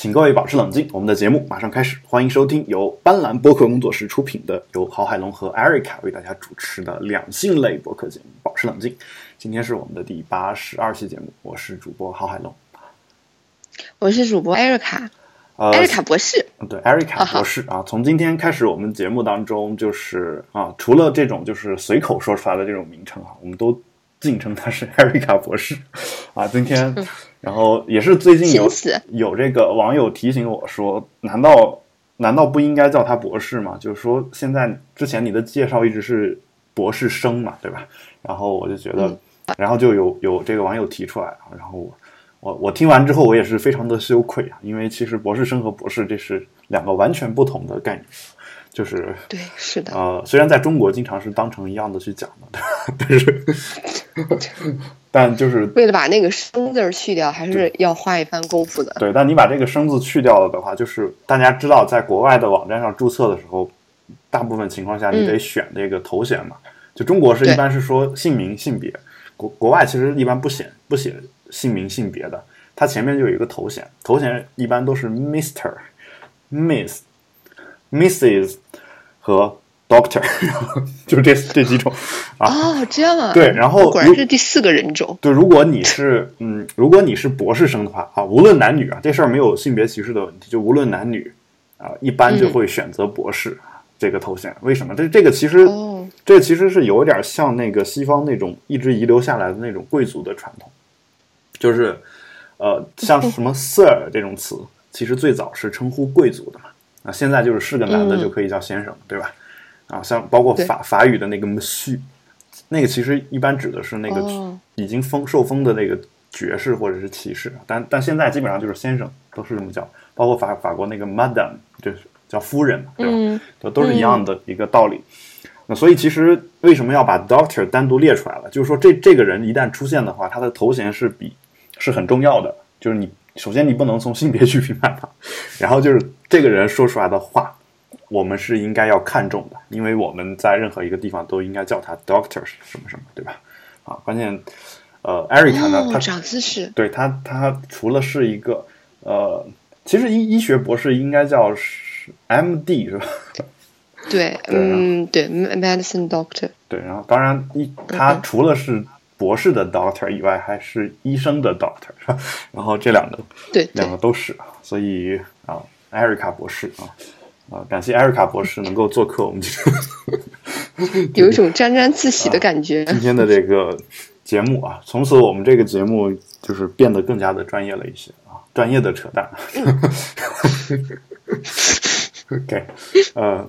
请各位保持冷静，我们的节目马上开始。欢迎收听由斑斓播客工作室出品的，由郝海龙和艾瑞卡为大家主持的两性类播客节目《保持冷静》。今天是我们的第八十二期节目，我是主播郝海龙，我是主播艾瑞卡，呃，艾瑞卡博士。对，艾瑞卡博士啊，从今天开始，我们节目当中就是啊，除了这种就是随口说出来的这种名称啊，我们都敬称他是艾瑞卡博士啊。今天，然后也是最近有有这个网友提醒我说，难道难道不应该叫他博士吗？就是说，现在之前你的介绍一直是博士生嘛，对吧？然后我就觉得，然后就有有这个网友提出来，然后我我我听完之后，我也是非常的羞愧啊，因为其实博士生和博士这是两个完全不同的概念，就是对，是的，呃，虽然在中国经常是当成一样的去讲的，但是 但就是为了把那个“生”字儿去掉，还是要花一番功夫的。对，但你把这个“生”字去掉了的话，就是大家知道，在国外的网站上注册的时候，大部分情况下你得选这个头衔嘛。就中国是一般是说姓名、性别，国国外其实一般不写不写姓名、性别的，它前面就有一个头衔，头衔一般都是 Mister、Miss、Mrs 和 Doctor，就是这这几种啊。哦，这样啊。对，然后果然是第四个人种。对，如果你是嗯，如果你是博士生的话啊，无论男女啊，这事儿没有性别歧视的问题，就无论男女啊，一般就会选择博士、这个头衔。为什么？这这个其实、哦，这个其实是有点像那个西方那种一直遗留下来的那种贵族的传统，就是呃，像什么 Sir 这种词，其实最早是称呼贵族的嘛。啊，现在就是是个男的嗯就可以叫先生，对吧？啊，像包括法法语的那个 Monsieur，那个其实一般指的是那个哦已经封受封的那个爵士或者是骑士，但但现在基本上就是先生，都是这么叫，包括法法国那个 Madame 就是叫夫人嘛，对吧？都是一样的一个道理。那所以其实为什么要把 Doctor 单独列出来了？就是说这这个人一旦出现的话，他的头衔是比是很重要的。就是你首先你不能从性别去评判他，然后就是这个人说出来的话，我们是应该要看重的，因为我们在任何一个地方都应该叫他 Doctor 什么什么，对吧？啊，关键呃，Erica 呢，哦他长知识。对他，他除了是一个呃，其实医医学博士应该叫是 MD 是吧？对，嗯，对，medicine doctor。对，然后当然一他除了是博士的 doctor 以外，还是医生的 doctor 是吧？然后这两个对对两个都是，所以啊，艾瑞卡博士啊啊，感谢艾瑞卡博士能够做客我们今天 有一种沾沾自喜的感觉。今天的这个节目啊，从此我们这个节目就是变得更加的专业了一些啊，专业的扯淡。OK，呃，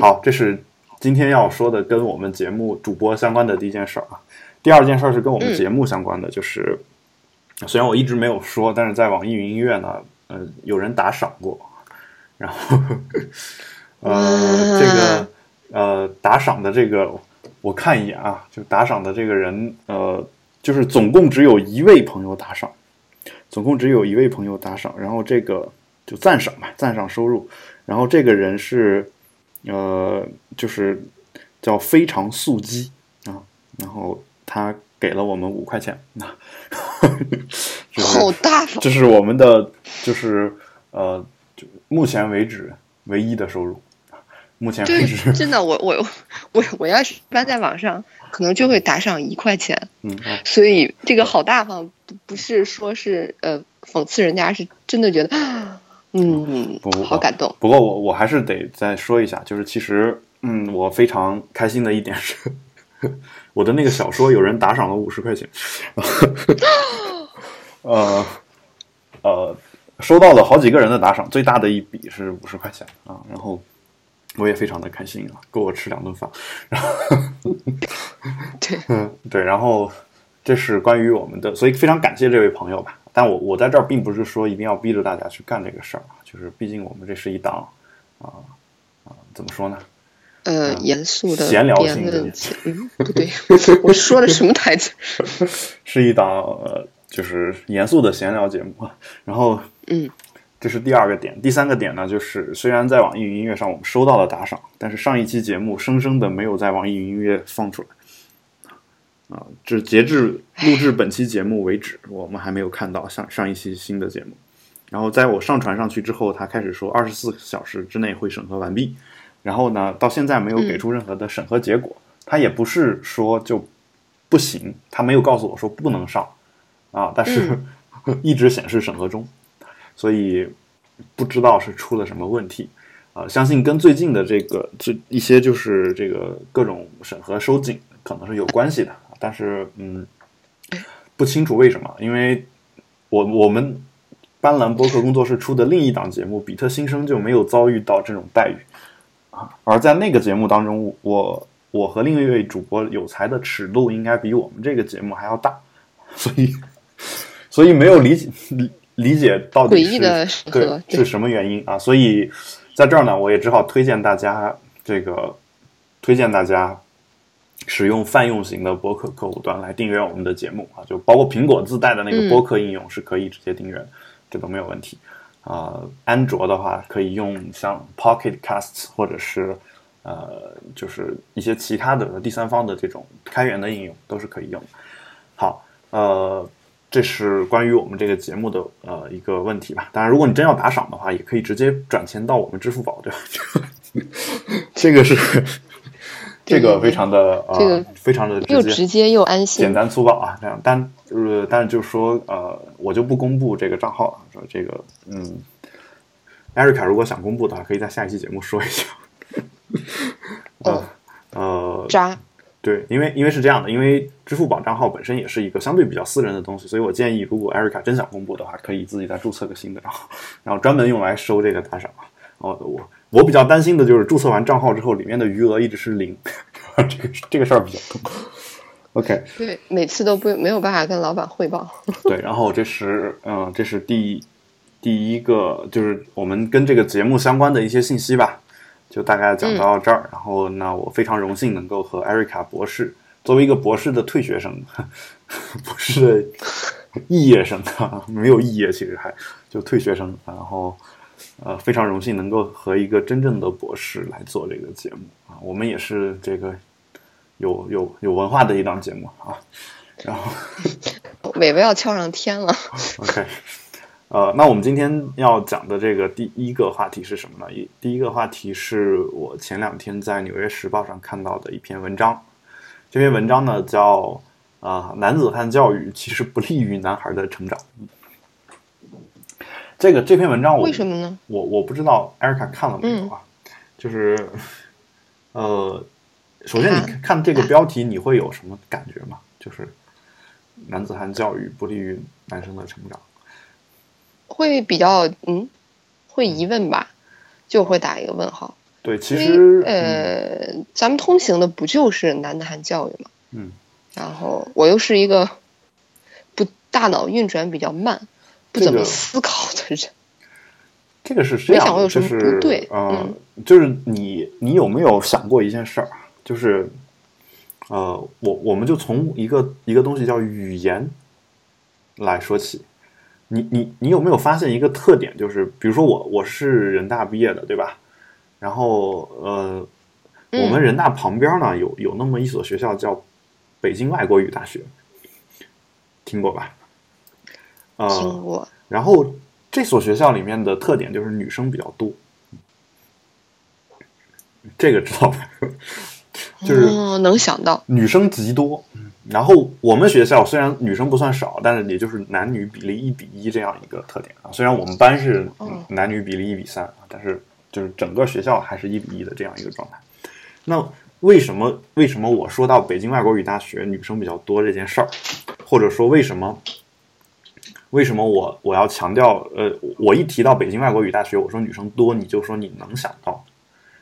好，这是今天要说的跟我们节目主播相关的第一件事儿啊。第二件事儿是跟我们节目相关的，就是虽然我一直没有说，但是在网易云音乐呢，呃，有人打赏过，然后呃，这个呃打赏的这个我看一眼啊，就打赏的这个人，呃，就是总共只有一位朋友打赏，总共只有一位朋友打赏，然后这个就赞赏吧，赞赏收入，然后这个人是呃，就是叫非常素鸡啊，然后他给了我们五块钱，那 就是好大方这是我们的就是呃，就目前为止唯一的收入。目前为对止，，真的，我我我我要是一般在网上，可能就会打赏一块钱。嗯，啊所以这个好大方，不不是说是呃讽刺人家，是真的觉得，嗯好感动。不过我我还是得再说一下，就是其实，嗯，我非常开心的一点是，我的那个小说有人打赏了五十块钱，呃 呃，收到了好几个人的打赏，最大的一笔是五十块钱啊，然后我也非常的开心啊，够我吃两顿饭，然 后对，嗯，对，然后这是关于我们的，所以非常感谢这位朋友吧。但我我在这儿并不是说一定要逼着大家去干这个事儿啊，就是毕竟我们这是一档啊啊、怎么说呢？呃，严肃的闲聊辩性的节，嗯，不对，我说的什么台词？是一档呃就是严肃的闲聊节目啊。然后嗯，这是第二个点，第三个点呢，就是虽然在网易云音乐上我们收到了打赏，但是上一期节目生生的没有在网易云音乐放出来。啊，这截至录制本期节目为止，我们还没有看到上上一期新的节目，然后在我上传上去之后，他开始说二十四小时之内会审核完毕，然后呢，到现在没有给出任何的审核结果。他也不是说就不行，他没有告诉我说不能上。啊，但是 一直显示审核中，所以不知道是出了什么问题啊。相信跟最近的这个这一些就是这个各种审核收紧可能是有关系的，但是嗯，不清楚为什么，因为我我们斑斓播客工作室出的另一档节目《比特新生》就没有遭遇到这种待遇啊，而在那个节目当中，我。我和另一位主播有才的尺度应该比我们这个节目还要大，所以所以没有理解理理理解到底是对是什么原因啊？所以在这儿呢，我也只好推荐大家这个推荐大家使用泛用型的播客客户端来订阅我们的节目啊，就包括苹果自带的那个播客应用是可以直接订阅，这都没有问题啊。安卓的话可以用像 Pocket Casts 或者是。呃，就是一些其他的第三方的这种开源的应用都是可以用。好，呃，这是关于我们这个节目的呃一个问题吧。当然，如果你真要打赏的话，也可以直接转钱到我们支付宝，对吧？这个是 这个非常的呃，非常的又直接又安心，简单粗暴啊。这样，但呃，但是就是说呃，我就不公布这个账号了。说这个，嗯，艾瑞卡如果想公布的话，可以在下一期节目说一下。呃呃，渣，对，因为因为是这样的，因为支付宝账号本身也是一个相对比较私人的东西，所以我建议，如果艾瑞卡真想公布的话，可以自己再注册个新的账号，然后专门用来收这个打赏。哦，我我比较担心的就是注册完账号之后，里面的余额一直是零，这个这个事儿比较痛。OK，对，每次都不没有办法跟老板汇报。对，然后这是嗯，这是第第一个，就是我们跟这个节目相关的一些信息吧。就大概讲到这儿，然后那我非常荣幸能够和艾瑞卡博士作为一个博士的退学生，博士的肄业生啊，没有肄业，其实还就退学生，然后呃非常荣幸能够和一个真正的博士来做这个节目啊，我们也是这个有有有文化的一档节目啊，然后 尾巴要翘上天了，OK。呃，那我们今天要讲的这个第一个话题是什么呢？一第一个话题是我前两天在《纽约时报》上看到的一篇文章。这篇文章呢叫“啊，男子汉教育其实不利于男孩的成长”。这个这篇文章我为什么呢？我我不知道艾瑞卡看了没有啊？就是呃，首先你看这个标题，你会有什么感觉吗？就是男子汉教育不利于男生的成长。会比较嗯，会疑问吧，就会打一个问号。对，其实呃，咱们通行的不就是男汉教育吗？嗯。然后我又是一个不大脑运转比较慢、不怎么思考的人。这个是这样，就是不对，嗯，就是你你有没有想过一件事儿？就是呃，我我们就从一个一个东西叫语言来说起。你你你有没有发现一个特点？就是比如说我我是人大毕业的，对吧？然后呃，我们人大旁边呢有有那么一所学校叫北京外国语大学，听过吧？听过。然后这所学校里面的特点就是女生比较多，这个知道吧？就是能想到女生极多。然后我们学校虽然女生不算少，但是也就是男女比例一比一这样一个特点啊。虽然我们班是男女比例一比三啊，但是就是整个学校还是一比一的这样一个状态。那为什么为什么我说到北京外国语大学女生比较多这件事儿，或者说为什么为什么我我要强调呃，我一提到北京外国语大学，我说女生多，你就说你能想到，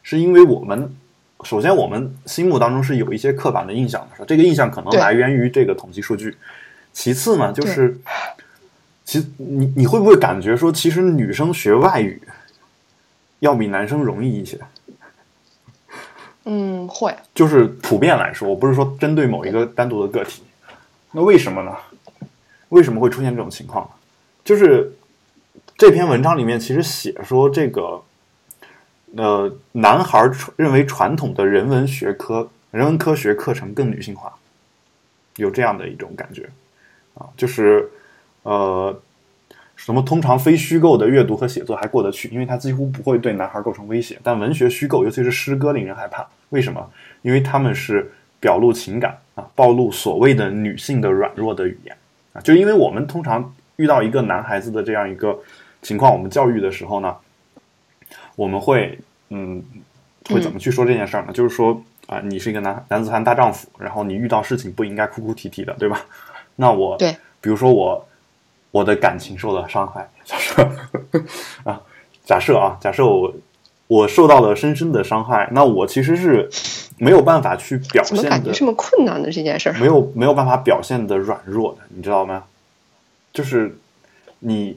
是因为我们。首先，我们心目当中是有一些刻板的印象的，这个印象可能来源于这个统计数据。其次呢，就是，其你你会不会感觉说，其实女生学外语要比男生容易一些？嗯，会。就是普遍来说，我不是说针对某一个单独的个体。那为什么呢？为什么会出现这种情况？就是这篇文章里面其实写说这个。呃，男孩认为传统的人文学科、人文科学课程更女性化，有这样的一种感觉啊，就是呃，什么通常非虚构的阅读和写作还过得去，因为它几乎不会对男孩构成威胁。但文学虚构，尤其是诗歌，令人害怕。为什么？因为他们是表露情感啊，暴露所谓的女性的软弱的语言啊。就因为我们通常遇到一个男孩子的这样一个情况，我们教育的时候呢，我们会嗯，会怎么去说这件事儿呢？就是说啊，你是一个男男子汉大丈夫，然后你遇到事情不应该哭哭啼啼的，对吧？那我对，比如说我。我的感情受到伤害，假设 啊，假设啊，假设我我受到了深深的伤害，那我其实是没有办法去表现的，感觉这么困难的这件事儿，没有没有办法表现的软弱的，你知道吗？就是你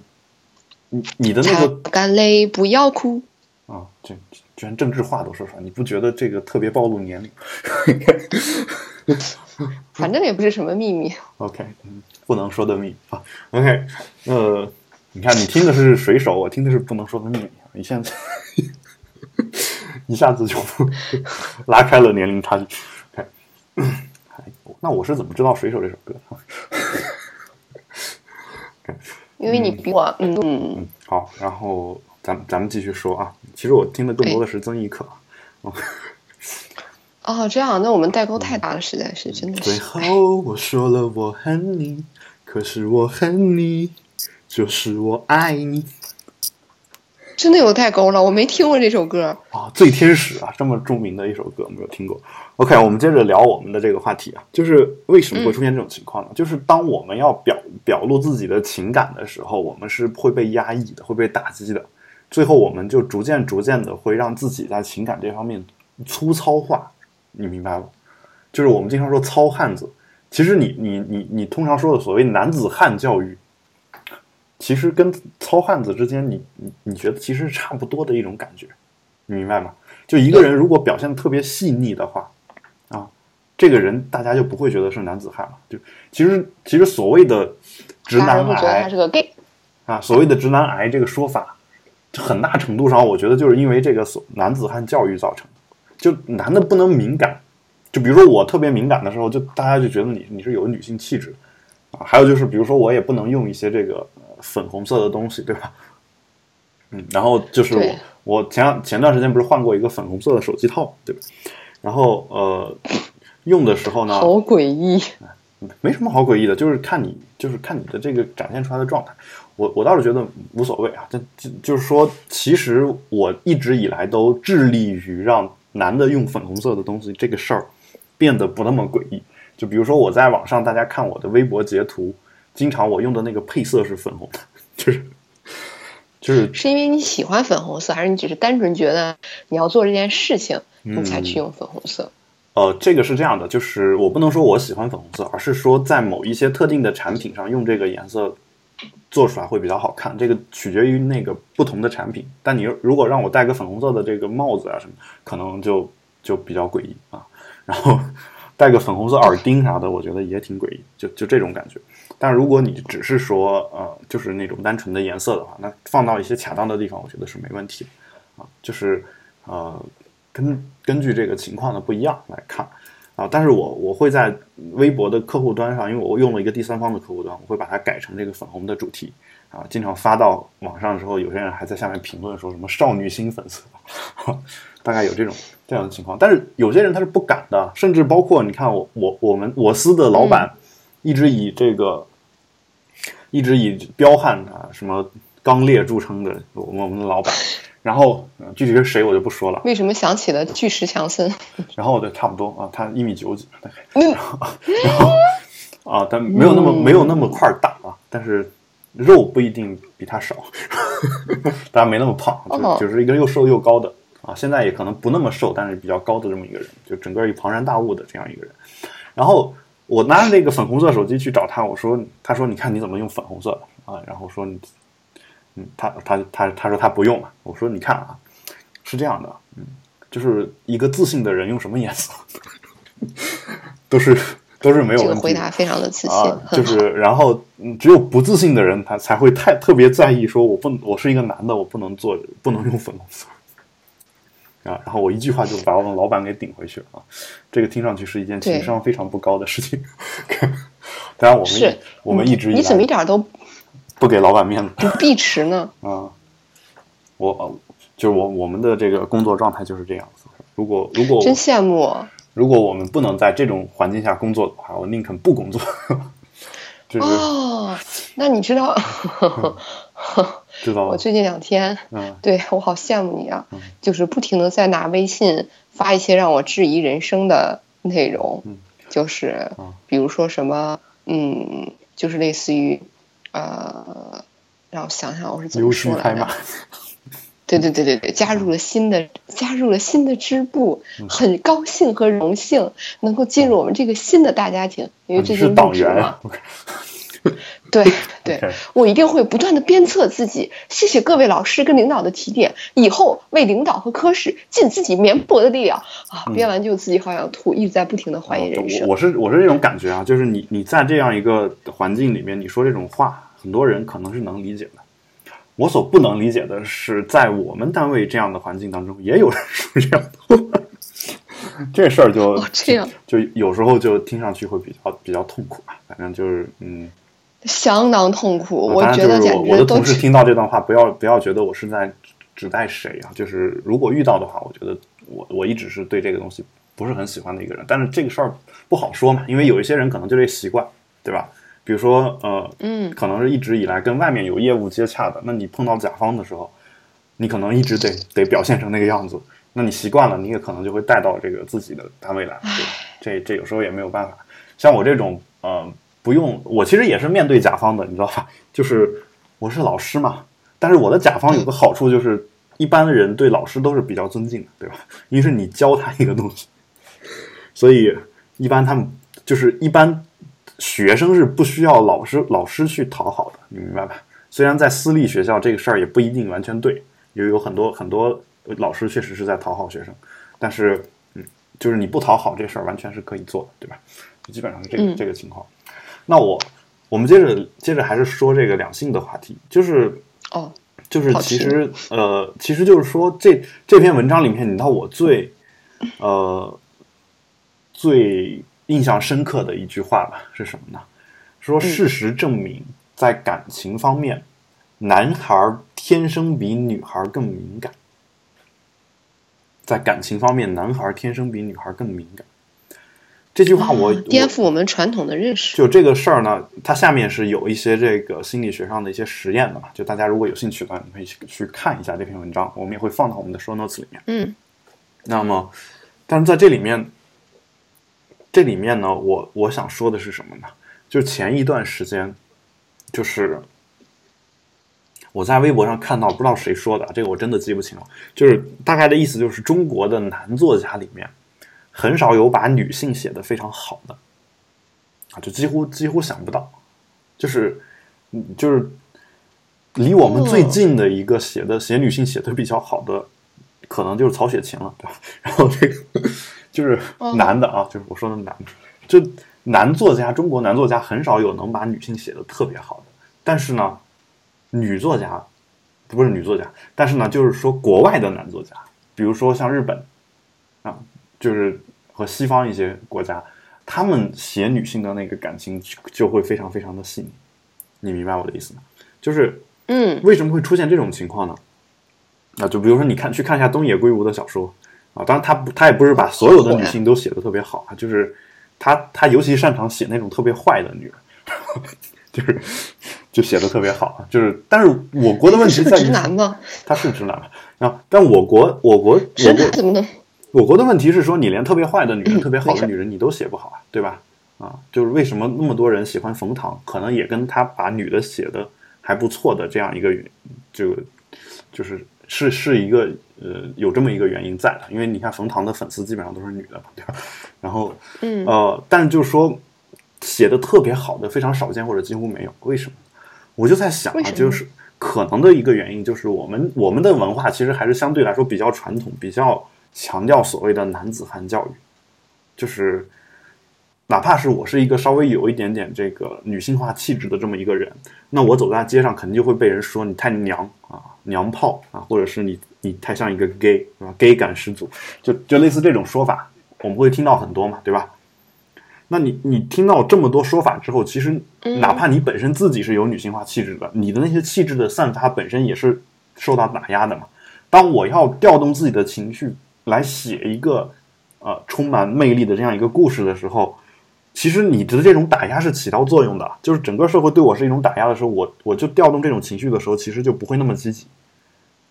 你你的那个干泪不要哭啊，这居然政治话都说出来，你不觉得这个特别暴露年龄？反正也不是什么秘密。OK，嗯。不能说的秘密啊，OK，呃，你看，你听的是水手，我听的是不能说的秘密。你现在 一下子就拉开了年龄差距。OK，那我是怎么知道水手这首歌的？因为你比我，嗯嗯。好，然后咱咱们继续说啊。其实我听的更多的是曾轶可。哦，这样，那我们代沟太大了，实在是，真的是。最后我说了我恨你。可是我恨你，就是我爱你。真的有代沟了，我没听过这首歌啊，《醉天使》啊，这么著名的一首歌，没有听过。OK，我们接着聊我们的这个话题啊，就是为什么会出现这种情况呢？就是当我们要表表露自己的情感的时候，我们是会被压抑的，会被打击的，最后我们就逐渐逐渐的会让自己在情感这方面粗糙化，你明白吗？就是我们经常说糙汉子。其实你你你你通常说的所谓男子汉教育，其实跟糙汉子之间，你你你觉得其实是差不多的一种感觉，你明白吗？就一个人如果表现的特别细腻的话，啊，这个人大家就不会觉得是男子汉了。就其实其实所谓的直男癌，他是个 gay 啊，所谓的直男癌这个说法，很大程度上我觉得就是因为这个所男子汉教育造成的，就男的不能敏感。就比如说我特别敏感的时候，就大家就觉得你你是有女性气质，啊，还有就是比如说我也不能用一些这个粉红色的东西，对吧？嗯，然后就是我我前前段时间不是换过一个粉红色的手机套，对吧？然后呃，用的时候呢，好诡异，没什么好诡异的，就是看你就是看你的这个展现出来的状态，我我倒是觉得无所谓啊，就就就是说，其实我一直以来都致力于让男的用粉红色的东西这个事儿。变得不那么诡异，就比如说我在网上，大家看我的微博截图，经常我用的那个配色是粉红的，就是就是是因为你喜欢粉红色，还是你只是单纯觉得你要做这件事情，你才去用粉红色？呃，这个是这样的，就是我不能说我喜欢粉红色，而是说在某一些特定的产品上用这个颜色做出来会比较好看，这个取决于那个不同的产品。但你如果让我戴个粉红色的这个帽子啊什么，可能就就比较诡异啊。然后戴个粉红色耳钉啥的，我觉得也挺诡异，就就这种感觉。但如果你只是说呃，就是那种单纯的颜色的话，那放到一些恰当的地方，我觉得是没问题啊。就是呃，根根据这个情况的不一样来看啊。但是我我会在微博的客户端上，因为我用了一个第三方的客户端，我会把它改成这个粉红的主题啊。经常发到网上的时候，有些人还在下面评论说什么少女心粉丝。大概有这种这样的情况，但是有些人他是不敢的，甚至包括你看我我我们我司的老板，一直以这个一直以彪悍啊什么刚烈著称的我们我们的老板，然后具体是谁我就不说了。为什么想起了巨石强森？然后对，差不多啊，他一米九几大概，然后啊，但没有那么没有那么块大啊，但是肉不一定比他少，当然没那么胖，就就是一个又瘦又高的。啊，现在也可能不那么瘦，但是比较高的这么一个人，就整个一庞然大物的这样一个人。然后我拿着那个粉红色手机去找他，我说：“他说你看你怎么用粉红色啊？”然后说：“嗯，他他他他说他不用了。”我说：“你看啊，是这样的，嗯，就是一个自信的人用什么颜色 都是都是没有问题。”这个回答非常的自信，就是然后只有不自信的人他才会太特别在意，说我不我是一个男的，我不能做不能用粉红色。啊，然后我一句话就把我们老板给顶回去了啊！这个听上去是一件情商非常不高的事情。当然，我们我们一直你怎么一点都不给老板面子不避迟呢？啊。我呃就是我我们的这个工作状态就是这样子。如果如果真羡慕。如果我们不能在这种环境下工作的话，我宁肯不工作。就是哦，那你知道，知道吗我？最近两天，嗯对我好羡慕你啊嗯，就是不停的在拿微信发一些让我质疑人生的内容嗯，就是嗯比如说什么，嗯，就是类似于，呃，让我想想我是怎么说来着。，对对对对对，加入了新的加入了新的支部，嗯很高兴和荣幸能够进入我们这个新的大家庭，因为最你是近入职嘛党员啊。对对我一定会不断的鞭策自己。谢谢各位老师跟领导的提点，以后为领导和科室尽自己绵薄的力量啊！编完就自己好想吐，一直在不停的怀疑人生。嗯我我是我是这种感觉啊，就是你你在这样一个环境里面，你说这种话，很多人可能是能理解的。我所不能理解的是，在我们单位这样的环境当中，也有人说这样的话。这事儿就、哦这样就有时候就听上去会比较比较痛苦吧。反正就是嗯，相当痛苦，我觉得我我的同事听到这段话，不要不要觉得我是在指代谁啊。就是如果遇到的话，我觉得我我一直是对这个东西不是很喜欢的一个人。但是这个事儿不好说嘛，因为有一些人可能就这习惯，对吧？比如说呃，嗯可能是一直以来跟外面有业务接洽的，那你碰到甲方的时候，你可能一直得得表现成那个样子。那你习惯了，你也可能就会带到这个自己的单位来。对，这这有时候也没有办法。像我这种呃，不用，我其实也是面对甲方的，你知道吧？就是我是老师嘛，但是我的甲方有个好处就是，一般的人对老师都是比较尊敬的，对吧？因为是你教他一个东西，所以一般他们就是一般学生是不需要老师老师去讨好的，你明白吧？虽然在私立学校这个事儿也不一定完全对，也有很多很多老师确实是在讨好学生，但是嗯，就是你不讨好这事儿完全是可以做的，对吧？基本上是这个、嗯这个情况。那我我们接着接着还是说这个两性的话题，就是哦，就是其实呃，其实就是说这这篇文章里面，你知道我最 呃最印象深刻的一句话吧是什么呢？说事实证明，在感情方面，男孩儿天生比女孩儿更敏感。在感情方面，男孩儿天生比女孩儿更敏感。这句话我啊颠覆我们传统的认识。就这个事儿呢，它下面是有一些这个心理学上的一些实验的嘛，就大家如果有兴趣的话，你可以去去看一下这篇文章，我们也会放到我们的 show notes 里面。嗯那么，但是在这里面，这里面呢，我我想说的是什么呢？就前一段时间，就是我在微博上看到，不知道谁说的，这个我真的记不清了。就是大概的意思就是，中国的男作家里面，很少有把女性写的非常好的，啊，就几乎几乎想不到，就是嗯就是离我们最近的一个写的写女性写的比较好的，可能就是曹雪芹了，对吧？然后这个就是男的啊，就是我说的男的，就男作家，中国男作家很少有能把女性写的特别好的，但是呢，女作家不是女作家，但是呢，就是说国外的男作家，比如说像日本啊，就是和西方一些国家，他们写女性的那个感情就就会非常非常的细腻，你明白我的意思吗？就是嗯为什么会出现这种情况呢？啊，就比如说你看去看一下东野圭吾的小说啊，当然他不他也不是把所有的女性都写的特别好啊，就是他他尤其擅长写那种特别坏的女人，就是就写的特别好啊，就是但是我国的问题在于直男吗？他是直男嘛，然后但我国我国直我国男怎么能？我国的问题是说，你连特别坏的女人、嗯特别好的女人你都写不好啊，对吧？啊，就是为什么那么多人喜欢冯唐，可能也跟他把女的写的还不错的这样一个原，就就是是是一个呃有这么一个原因在的，因为你看冯唐的粉丝基本上都是女的嘛，对吧？然后嗯呃，但是就是说写的特别好的非常少见或者几乎没有，为什么？我就在想啊，就是可能的一个原因就是我们我们的文化其实还是相对来说比较传统，比较强调所谓的男子汉教育，就是哪怕是我是一个稍微有一点点这个女性化气质的这么一个人，那我走在街上肯定就会被人说你太娘啊，娘炮啊，或者是你你太像一个 gay 是吧？gay 感十足，就就类似这种说法，我们会听到很多嘛，对吧？那你你听到这么多说法之后，其实嗯哪怕你本身自己是有女性化气质的，你的那些气质的散发本身也是受到打压的嘛。当我要调动自己的情绪来写一个呃充满魅力的这样一个故事的时候，其实你的这种打压是起到作用的，就是整个社会对我是一种打压的时候，我我就调动这种情绪的时候，其实就不会那么积极。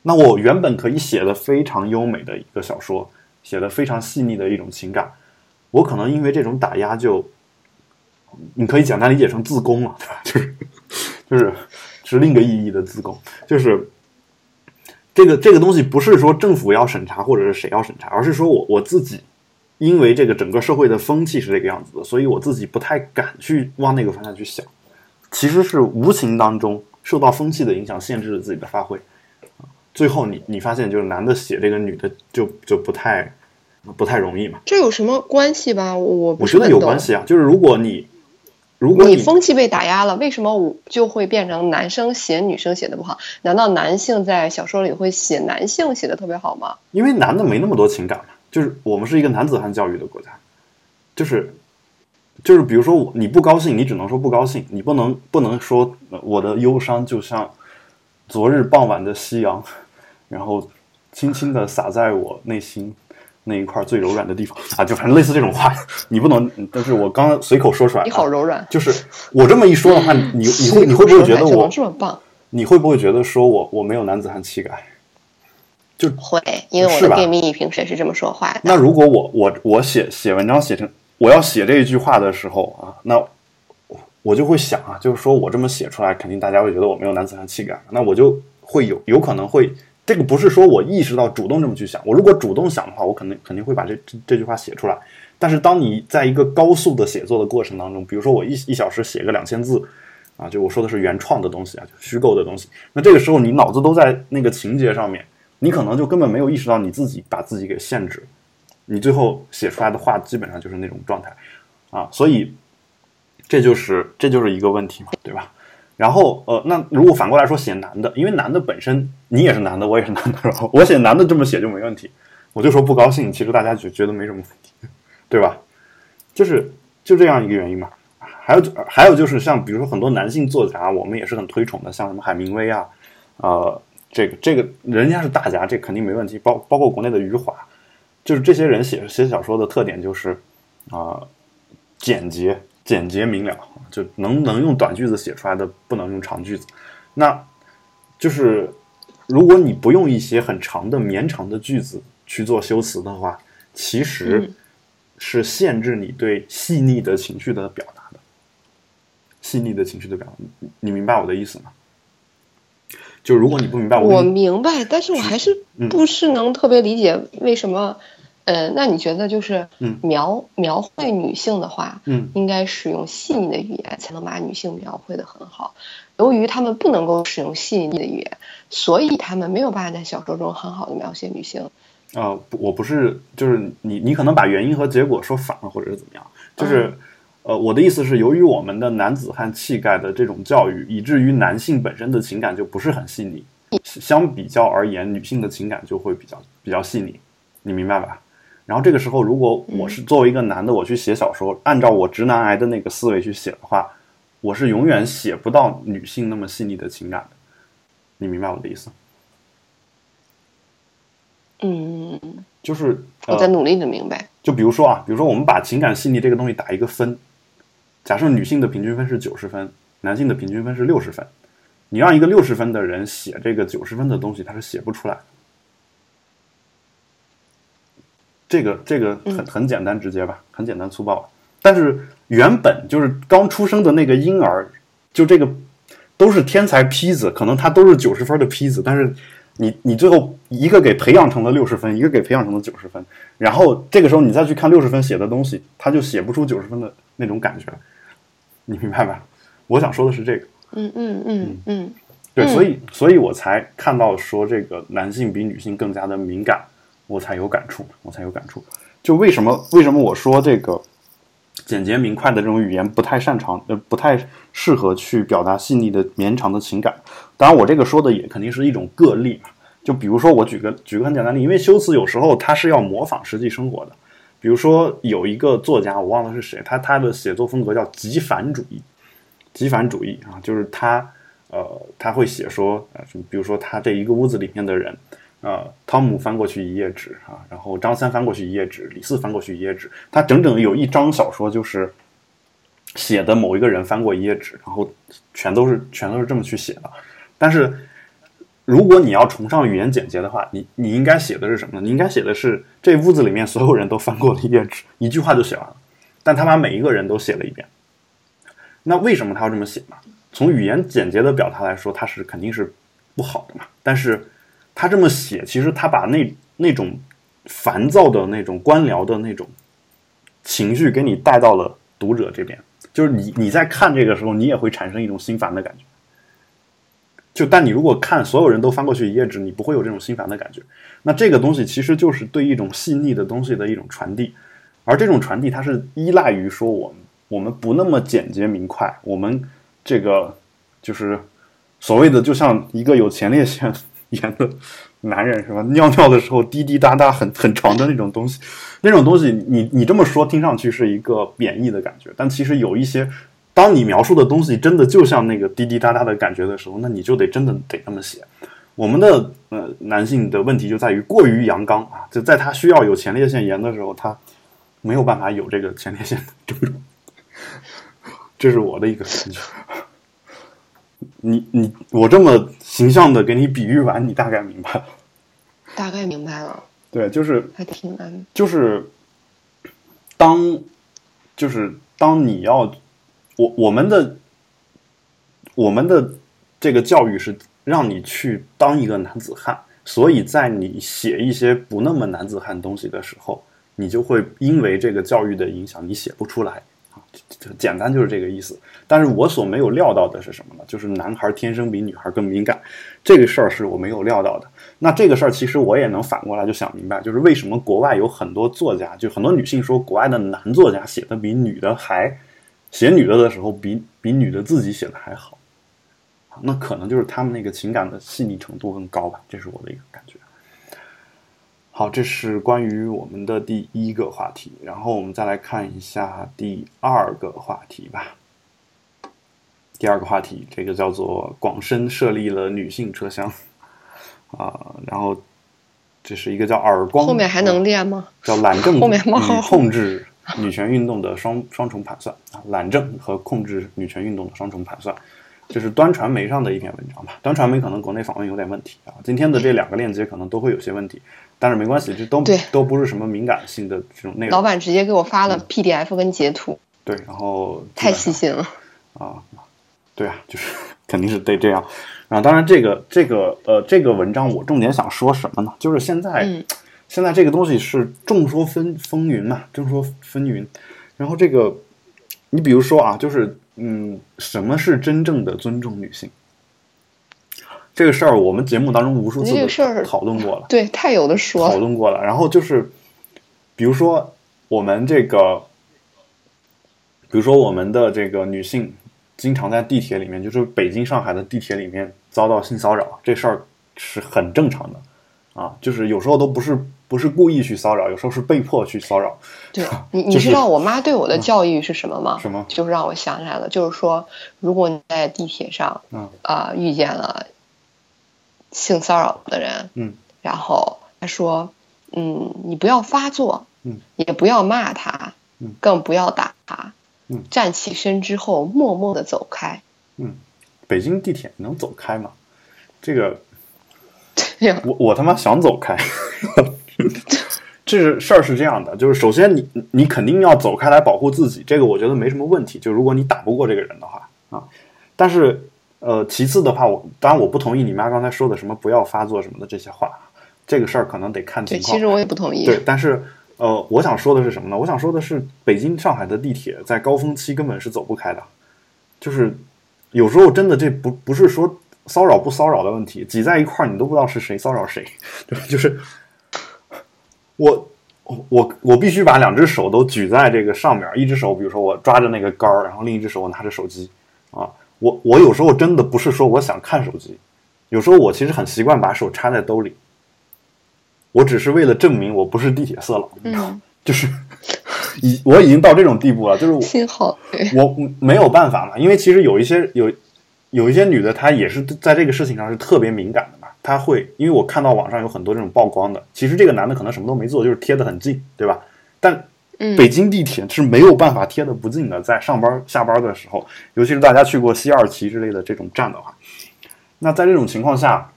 那我原本可以写的非常优美的一个小说，写的非常细腻的一种情感，我可能因为这种打压就，你可以简单理解成自宫了，对吧？就是就是是另一个意义的自宫，就是这个这个东西不是说政府要审查或者是谁要审查，而是说我我自己因为这个整个社会的风气是这个样子的，所以我自己不太敢去往那个方向去想，其实是无形当中受到风气的影响，限制了自己的发挥。最后你你发现就是男的写这个女的就就不太不太容易嘛？这有什么关系吧？我我我觉得有关系啊，就是如果你如果你风气被打压了，为什么我就会变成男生写女生写的不好？难道男性在小说里会写男性写的特别好吗？因为男的没那么多情感嘛，就是我们是一个男子汉教育的国家，就是就是比如说我你不高兴，你只能说不高兴，你不能不能说呃我的忧伤就像昨日傍晚的夕阳，然后轻轻的洒在我内心那一块最柔软的地方啊，就反正类似这种话，你不能，但是我刚刚随口说出来，你好柔软，就是我这么一说的话，你你你会你会不会觉得我 这么棒？你会不会觉得说我我没有男子汉气概？就会，因为我的是吧便秘一平时是这么说话的。那如果我我我写写文章写成我要写这一句话的时候啊，那我就会想啊，就是说我这么写出来，肯定大家会觉得我没有男子汉气概，那我就会有有可能会这个不是说我意识到主动这么去想，我如果主动想的话，我肯定肯定会把这这这句话写出来。但是当你在一个高速的写作的过程当中，比如说我一一小时写个两千字啊，就我说的是原创的东西啊，就虚构的东西，那这个时候你脑子都在那个情节上面，你可能就根本没有意识到你自己把自己给限制。你最后写出来的话基本上就是那种状态啊，所以这就是这就是一个问题嘛，对吧？然后呃，那如果反过来说写男的，因为男的本身你也是男的，我也是男的，然后我写男的这么写就没问题，我就说不高兴，其实大家就觉得没什么问题，对吧？就是就这样一个原因嘛。还有还有就是像比如说很多男性作家，我们也是很推崇的，像什么海明威啊，呃，这个这个人家是大家，这肯定没问题。包包括国内的余华，就是这些人写写小说的特点就是啊、简洁、简洁明了，就能能用短句子写出来的，不能用长句子。那就是如果你不用一些很长的绵长的句子去做修辞的话，其实嗯是限制你对细腻的情绪的表达的。细腻的情绪的表达，你你明白我的意思吗？就如果你不明白，我跟你明白，但是我还是嗯不是能特别理解为什么。呃，那你觉得就是嗯描、描绘女性的话，嗯应该使用细腻的语言才能把女性描绘的很好。由于他们不能够使用细腻的语言，所以他们没有办法在小说中很好的描写女性。呃，不我不是，就是你，你可能把原因和结果说反了，或者是怎么样？就是，呃，我的意思是，由于我们的男子汉气概的这种教育，以至于男性本身的情感就不是很细腻，相比较而言，女性的情感就会比较比较细腻，你明白吧？然后这个时候，如果我是作为一个男的，我去写小说，按照我直男癌的那个思维去写的话，我是永远写不到女性那么细腻的情感的，你明白我的意思？嗯，就是，呃我在努力的明白。就比如说啊，比如说我们把情感细腻这个东西打一个分，假设女性的平均分是九十分，男性的平均分是六十分，你让一个六十分的人写这个九十分的东西，他是写不出来的。这个这个很很简单直接吧，很简单粗暴。但是原本就是刚出生的那个婴儿，就这个都是天才坯子，可能他都是九十分的坯子，但是你你最后一个给培养成了六十分，一个给培养成了九十分，然后这个时候你再去看六十分写的东西，他就写不出九十分的那种感觉，你明白吧？我想说的是这个，嗯嗯嗯嗯对，嗯。所以所以我才看到说这个男性比女性更加的敏感，我才有感触，我才有感触。就为什么为什么我说这个简洁明快的这种语言不太擅长，呃，不太适合去表达细腻的绵长的情感。当然，我这个说的也肯定是一种个例嘛。就比如说，我举个举个很简单的例，因为修辞有时候它是要模仿实际生活的。比如说有一个作家，我忘了是谁，他他的写作风格叫极繁主义，极繁主义啊，就是他呃他会写说，呃，比如说他这一个屋子里面的人，呃，汤姆翻过去一页纸啊，然后张三翻过去一页纸，李四翻过去一页纸，他整整有一章小说就是写的某一个人翻过一页纸，然后全都是全都是这么去写的，但是。如果你要崇尚语言简洁的话，你你应该写的是什么呢？你应该写的是这屋子里面所有人都翻过了一页纸，一句话就写完了。但他把每一个人都写了一遍。那为什么他要这么写呢？从语言简洁的表达来说，他是肯定是不好的嘛。但是他这么写，其实他把那那种烦躁的那种官僚的那种情绪给你带到了读者这边，就是你你在看这个时候，你也会产生一种心烦的感觉。就但你如果看所有人都翻过去一页纸，你不会有这种心烦的感觉。那这个东西其实就是对一种细腻的东西的一种传递，而这种传递它是依赖于说我们我们不那么简洁明快，我们这个就是所谓的就像一个有前列腺炎的男人是吧？尿尿的时候滴滴答答很很长的那种东西，那种东西你你这么说听上去是一个贬义的感觉，但其实有一些。当你描述的东西真的就像那个滴滴答答的感觉的时候，那你就得真的得那么写。我们的呃男性的问题就在于过于阳刚啊，就在他需要有前列腺炎的时候，他没有办法有这个前列腺症状。这是我的一个感觉。你你我这么形象的给你比喻完，你大概明白了。大概明白了。对，就是还挺难。就是当就是当你要。我我们的我们的这个教育是让你去当一个男子汉，所以在你写一些不那么男子汉东西的时候，你就会因为这个教育的影响，你写不出来啊，简单就是这个意思。但是我所没有料到的是什么呢？就是男孩天生比女孩更敏感，这个事儿是我没有料到的。那这个事儿其实我也能反过来就想明白，就是为什么国外有很多作家，就很多女性说国外的男作家写的比女的还。写女的的时候，比比女的自己写的还好，那可能就是他们那个情感的细腻程度更高吧，这是我的一个感觉。好，这是关于我们的第一个话题，然后我们再来看一下第二个话题吧。第二个话题，这个叫做广深设立了女性车厢啊，然后这是一个叫耳光，后面还能练吗？叫懒政后面控制。女权运动的双双重盘算啊，懒政和控制女权运动的双重盘算，这是端传媒上的一篇文章吧？端传媒可能国内访问有点问题啊，今天的这两个链接可能都会有些问题，但是没关系，这都都不是什么敏感性的这种内容。老板直接给我发了 PDF 跟截图，对，然后太细心了啊，对啊，就是肯定是得这样。啊当然这个这个呃这个文章我重点想说什么呢？就是现在。现在这个东西是众说纷风云嘛，众说纷纭。然后这个，你比如说啊，就是嗯，什么是真正的尊重女性？这个事儿我们节目当中无数次讨论过了，对，太有的说讨论过了。然后就是，比如说我们这个，比如说我们的这个女性经常在地铁里面，就是北京、上海的地铁里面遭到性骚扰，这事儿是很正常的啊，就是有时候都不是。不是故意去骚扰，有时候是被迫去骚扰。对 你，你知道我妈对我的教育是什么吗？什么？就是让我想起来了，就是说，如果你在地铁上，嗯啊，遇见了性骚扰的人，嗯，然后她说，嗯，你不要发作，嗯，也不要骂他，嗯，更不要打他，嗯，站起身之后默默的走开。嗯，北京地铁能走开吗？这个，我我他妈想走开。这是事儿是这样的，就是首先你你肯定要走开来保护自己，这个我觉得没什么问题。就如果你打不过这个人的话啊，但是呃，其次的话，我当然我不同意你妈刚才说的什么不要发作什么的这些话，这个事儿可能得看情况。其实我也不同意。对，但是呃，我想说的是什么呢？我想说的是，北京、上海的地铁在高峰期根本是走不开的，就是有时候真的这不不是说骚扰不骚扰的问题，挤在一块儿你都不知道是谁骚扰谁，对吧，就是。我我我必须把两只手都举在这个上面，一只手比如说我抓着那个杆儿，然后另一只手我拿着手机啊。我我有时候真的不是说我想看手机，有时候我其实很习惯把手插在兜里。我只是为了证明我不是地铁色狼，嗯，就是已我已经到这种地步了，就是信号对我没有办法嘛，因为其实有一些有有一些女的，她也是在这个事情上是特别敏感的嘛，她会因为我看到网上有很多这种曝光的，其实这个男的可能什么都没做，就是贴的很近，对吧？但嗯北京地铁是没有办法贴的不近的，在上班下班的时候，尤其是大家去过西二旗之类的这种站的话，那在这种情况下，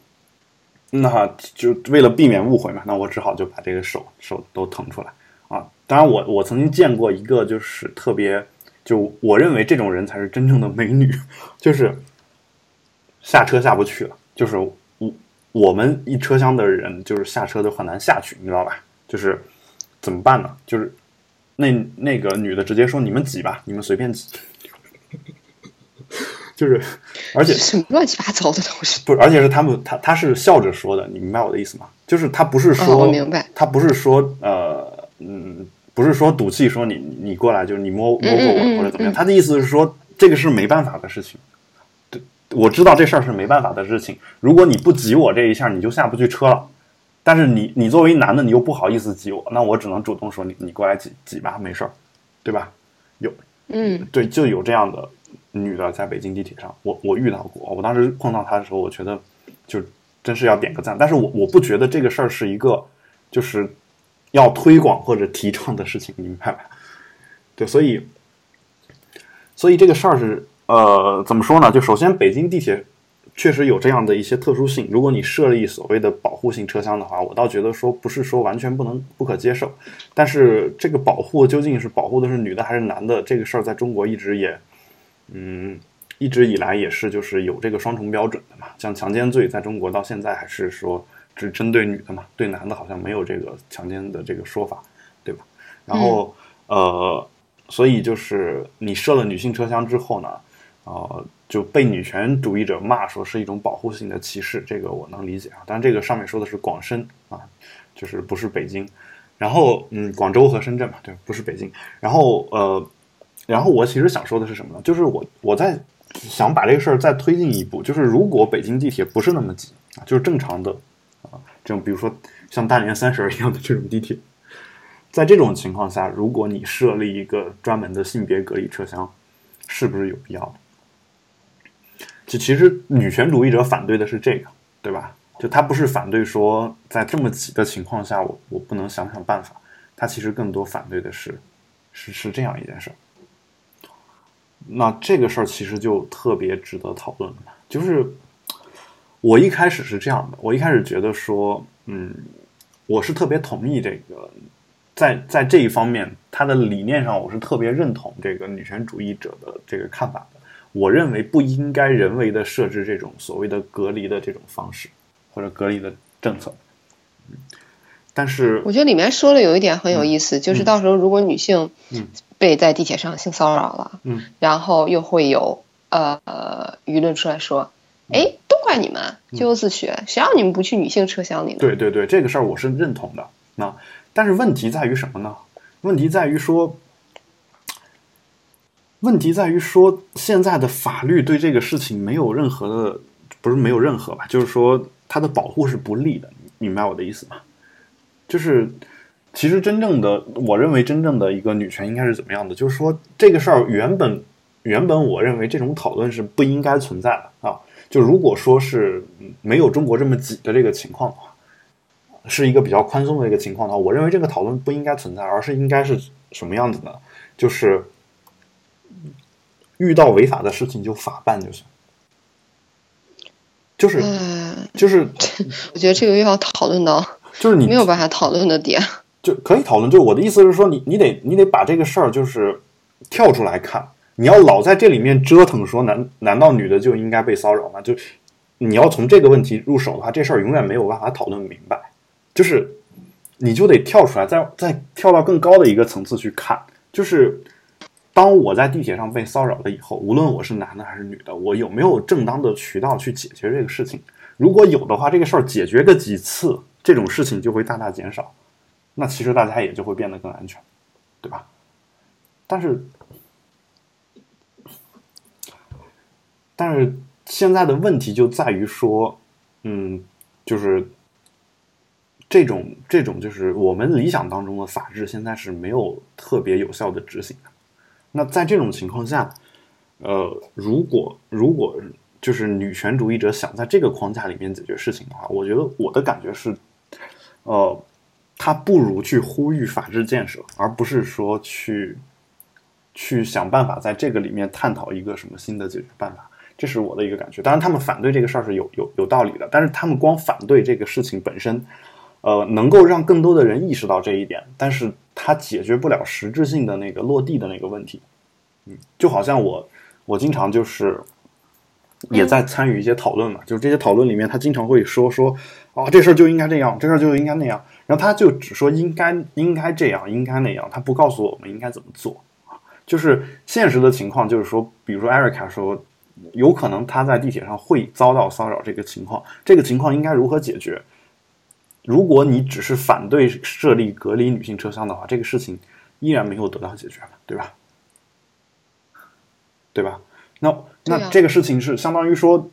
那就为了避免误会嘛，那我只好就把这个手手都腾出来啊。当然我，我曾经见过一个就是特别，就我认为这种人才是真正的美女，就是下车下不去了，就是我我们一车厢的人就是下车都很难下去，你知道吧？就是怎么办呢？就是那那个女的直接说：“你们挤吧，你们随便挤。”就是，而且什么乱七八糟的东西。不是，而且是他们，他他是笑着说的，你明白我的意思吗？就是他不是哦说，我明白他不是说，呃，嗯，不是说赌气说你你过来就是你摸摸过我或者怎么样，嗯他的意思是说这个是没办法的事情。对，我知道这事儿是没办法的事情。如果你不挤我这一下，你就下不去车了。但是你你作为男的，你又不好意思挤我，那我只能主动说你你过来挤挤吧，没事儿，对吧？有嗯对，就有这样的女的在北京地铁上，我我遇到过。我当时碰到她的时候，我觉得就真是要点个赞。但是我我不觉得这个事儿是一个就是要推广或者提倡的事情，你明白吧？对，所以所以这个事儿是呃怎么说呢？就首先北京地铁确实有这样的一些特殊性。如果你设立所谓的保护性车厢的话，我倒觉得说不是说完全不能不可接受。但是这个保护究竟是保护的是女的还是男的，这个事儿在中国一直也，嗯，一直以来也是就是有这个双重标准的嘛。像强奸罪在中国到现在还是说只针对女的嘛，对男的好像没有这个强奸的这个说法，对吧？然后、呃，所以就是你设了女性车厢之后呢，呃，就被女权主义者骂说是一种保护性的歧视，这个我能理解啊。但，这个上面说的是广深啊，就是不是北京。然后，嗯，广州和深圳嘛，对，不是北京。然后，呃，然后我其实想说的是什么呢？就是我我在想把这个事儿再推进一步，就是如果北京地铁不是那么挤啊，就是正常的啊，这种比如说像大年三十儿一样的这种地铁，在这种情况下，如果你设立一个专门的性别隔离车厢，是不是有必要？就其实女权主义者反对的是这个，对吧？就他不是反对说在这么挤的情况下，我我不能想想办法，他其实更多反对的是是是这样一件事儿。那这个事儿其实就特别值得讨论了，就是我一开始是这样的，我一开始觉得说，嗯，我是特别同意这个，在在这一方面，他的理念上我是特别认同这个女权主义者的这个看法的。我认为不应该人为的设置这种所谓的隔离的这种方式或者隔离的政策。嗯，但是我觉得里面说的有一点很有意思，就是到时候如果女性嗯被在地铁上性骚扰了，嗯然后又会有呃呃舆论出来说，嗯哎，都怪你们咎由自取，谁让你们不去女性车厢里呢？对对对，这个事儿我是认同的。那但是问题在于什么呢？问题在于说，问题在于说，现在的法律对这个事情没有任何的，不是没有任何吧，就是说它的保护是不利的，你明白我的意思吗？就是其实真正的，我认为真正的一个女权应该是怎么样的？就是说这个事儿原本原本我认为这种讨论是不应该存在的啊。就如果说是没有中国这么挤的这个情况的话，是一个比较宽松的一个情况的话，我认为这个讨论不应该存在，而是应该是什么样子呢？就是遇到违法的事情就法办就行，就是嗯，就是我觉得这个又要讨论到就是你没有办法讨论的点。就可以讨论。就是我的意思是说，你你得你得把这个事儿就是跳出来看，你要老在这里面折腾说难难道女的就应该被骚扰吗？就你要从这个问题入手的话，这事儿永远没有办法讨论明白。就是你就得跳出来，再再跳到更高的一个层次去看。就是当我在地铁上被骚扰了以后，无论我是男的还是女的，我有没有正当的渠道去解决这个事情？如果有的话，这个事儿解决个几次，这种事情就会大大减少。那其实大家也就会变得更安全，对吧？但是，但是现在的问题就在于说，嗯，就是这种这种就是我们理想当中的法治，现在是没有特别有效的执行。那在这种情况下，呃，如果如果就是女权主义者想在这个框架里面解决事情的话，我觉得我的感觉是，呃，他不如去呼吁法治建设，而不是说去去想办法在这个里面探讨一个什么新的解决办法。这是我的一个感觉。当然，他们反对这个事儿是有有有道理的，但是他们光反对这个事情本身，呃，能够让更多的人意识到这一点，但是它解决不了实质性的那个落地的那个问题。嗯，就好像我我经常就是也在参与一些讨论嘛，就是这些讨论里面，他经常会说说啊，这事儿就应该这样，这事儿就应该那样，然后他就只说应该应该这样，应该那样，他不告诉我们应该怎么做啊。就是现实的情况，就是说，比如说艾瑞卡说。有可能他在地铁上会遭到骚扰，这个情况，这个情况应该如何解决？如果你只是反对设立隔离女性车厢的话，这个事情依然没有得到解决对吧？对吧？那那这个事情是相当于说，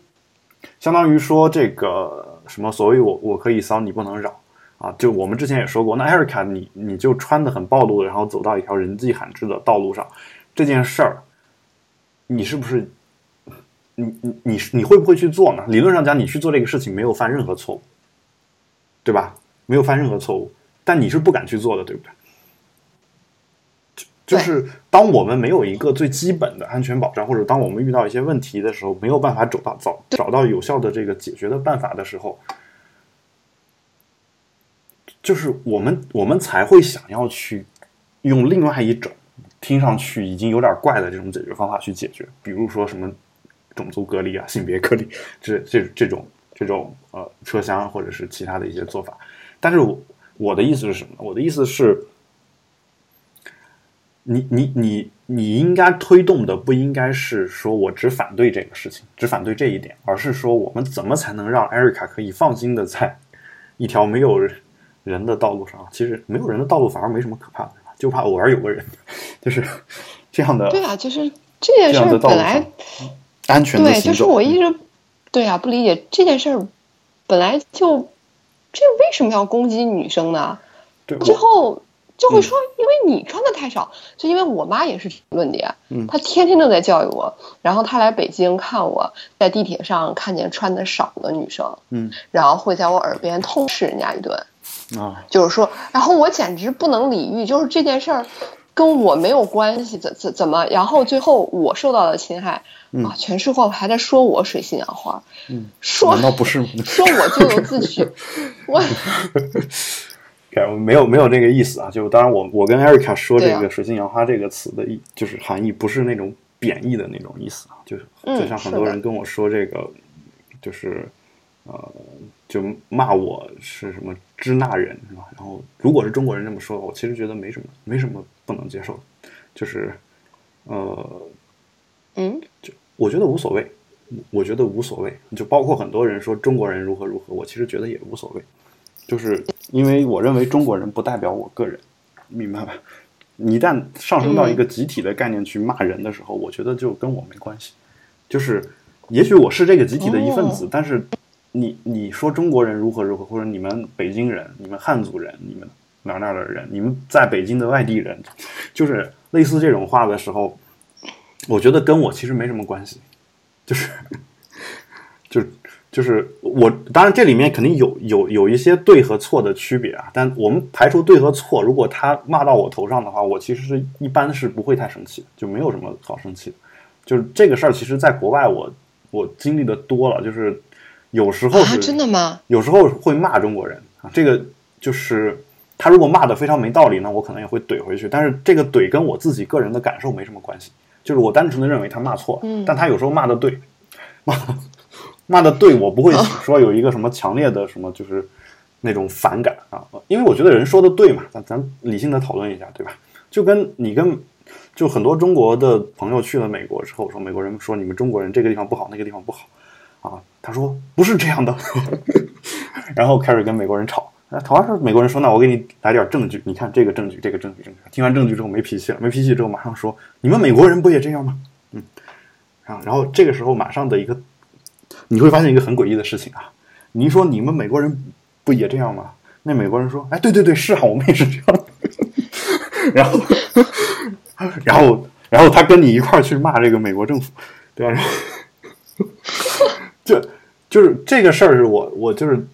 相当于说这个什么？所谓我我可以骚，你不能扰啊！就我们之前也说过，那艾瑞卡，你你就穿的很暴露，然后走到一条人迹罕至的道路上，这件事儿，你是不是？你你你你会不会去做呢？理论上讲，你去做这个事情没有犯任何错误，对吧？没有犯任何错误，但你是不敢去做的，对不对？就就是当我们没有一个最基本的安全保障，或者当我们遇到一些问题的时候，没有办法找到找找到有效的这个解决的办法的时候，就是我们我们才会想要去用另外一种听上去已经有点怪的这种解决方法去解决，比如说什么。种族隔离啊，性别隔离，这这这种这种呃车厢或者是其他的一些做法，但是我我的意思是什么？我的意思是，你你你你应该推动的不应该是说我只反对这个事情，只反对这一点，而是说我们怎么才能让艾瑞卡可以放心的在一条没有人的道路上？其实没有人的道路反而没什么可怕的，就怕偶尔有个人，就是这样的。对啊，就是这件事本来。安全对，就是我一直对啊不理解这件事儿，本来就这为什么要攻击女生呢？最后就会说，因为你穿的太少，就因为我妈也是论点，她天天都在教育我，然后她来北京看我在地铁上看见穿的少的女生，嗯，然后会在我耳边痛斥人家一顿，啊，就是说，然后我简直不能理喻，就是这件事儿跟我没有关系，怎怎怎么，然后最后我受到了侵害。啊！全是话，还在说我水性杨花，嗯，说难道不是 说我咎由自取？我，没有没有这个意思啊！就当然，我我跟艾瑞卡说这个“水性杨花”这个词的意，就是含义不是那种贬义的那种意思啊，就是就像很多人跟我说这个，就是呃，就骂我是什么支那人是吧？然后如果是中国人这么说，我其实觉得没什么没什么不能接受，就是呃。嗯，就我觉得无所谓，我觉得无所谓。就包括很多人说中国人如何如何，我其实觉得也无所谓。就是因为我认为中国人不代表我个人，明白吧？你一旦上升到一个集体的概念去骂人的时候，我觉得就跟我没关系。就是也许我是这个集体的一份子，但是你你说中国人如何如何，或者你们北京人、你们汉族人、你们哪哪的人、你们在北京的外地人，就是类似这种话的时候。我觉得跟我其实没什么关系，就是，就就是我当然这里面肯定有有有一些对和错的区别啊，但我们排除对和错，如果他骂到我头上的话，我其实是一般是不会太生气，就没有什么好生气的。就是这个事儿，其实在国外我我经历的多了，就是有时候是真的吗？有时候会骂中国人啊，这个就是他如果骂的非常没道理，那我可能也会怼回去，但是这个怼跟我自己个人的感受没什么关系。就是我单纯的认为他骂错了，但他有时候骂的对，骂骂的对，我不会说有一个什么强烈的什么就是那种反感啊，因为我觉得人说的对嘛，咱咱理性的讨论一下，对吧？就跟你跟就很多中国的朋友去了美国之后，说美国人说你们中国人这个地方不好，那个地方不好啊，他说不是这样的，然后开始跟美国人吵。那同样是美国人说：“那我给你来点证据，你看这个证据，这个证据，证据。”听完证据之后没脾气了，没脾气之后马上说：“你们美国人不也这样吗？”嗯，啊，然后这个时候马上的一个，你会发现一个很诡异的事情啊！你说你们美国人不也这样吗？那美国人说：“哎，对对对，是啊，我们也是这样。”然后，然后，然后他跟你一块儿去骂这个美国政府，对吧？就就是这个事儿，是我我就是，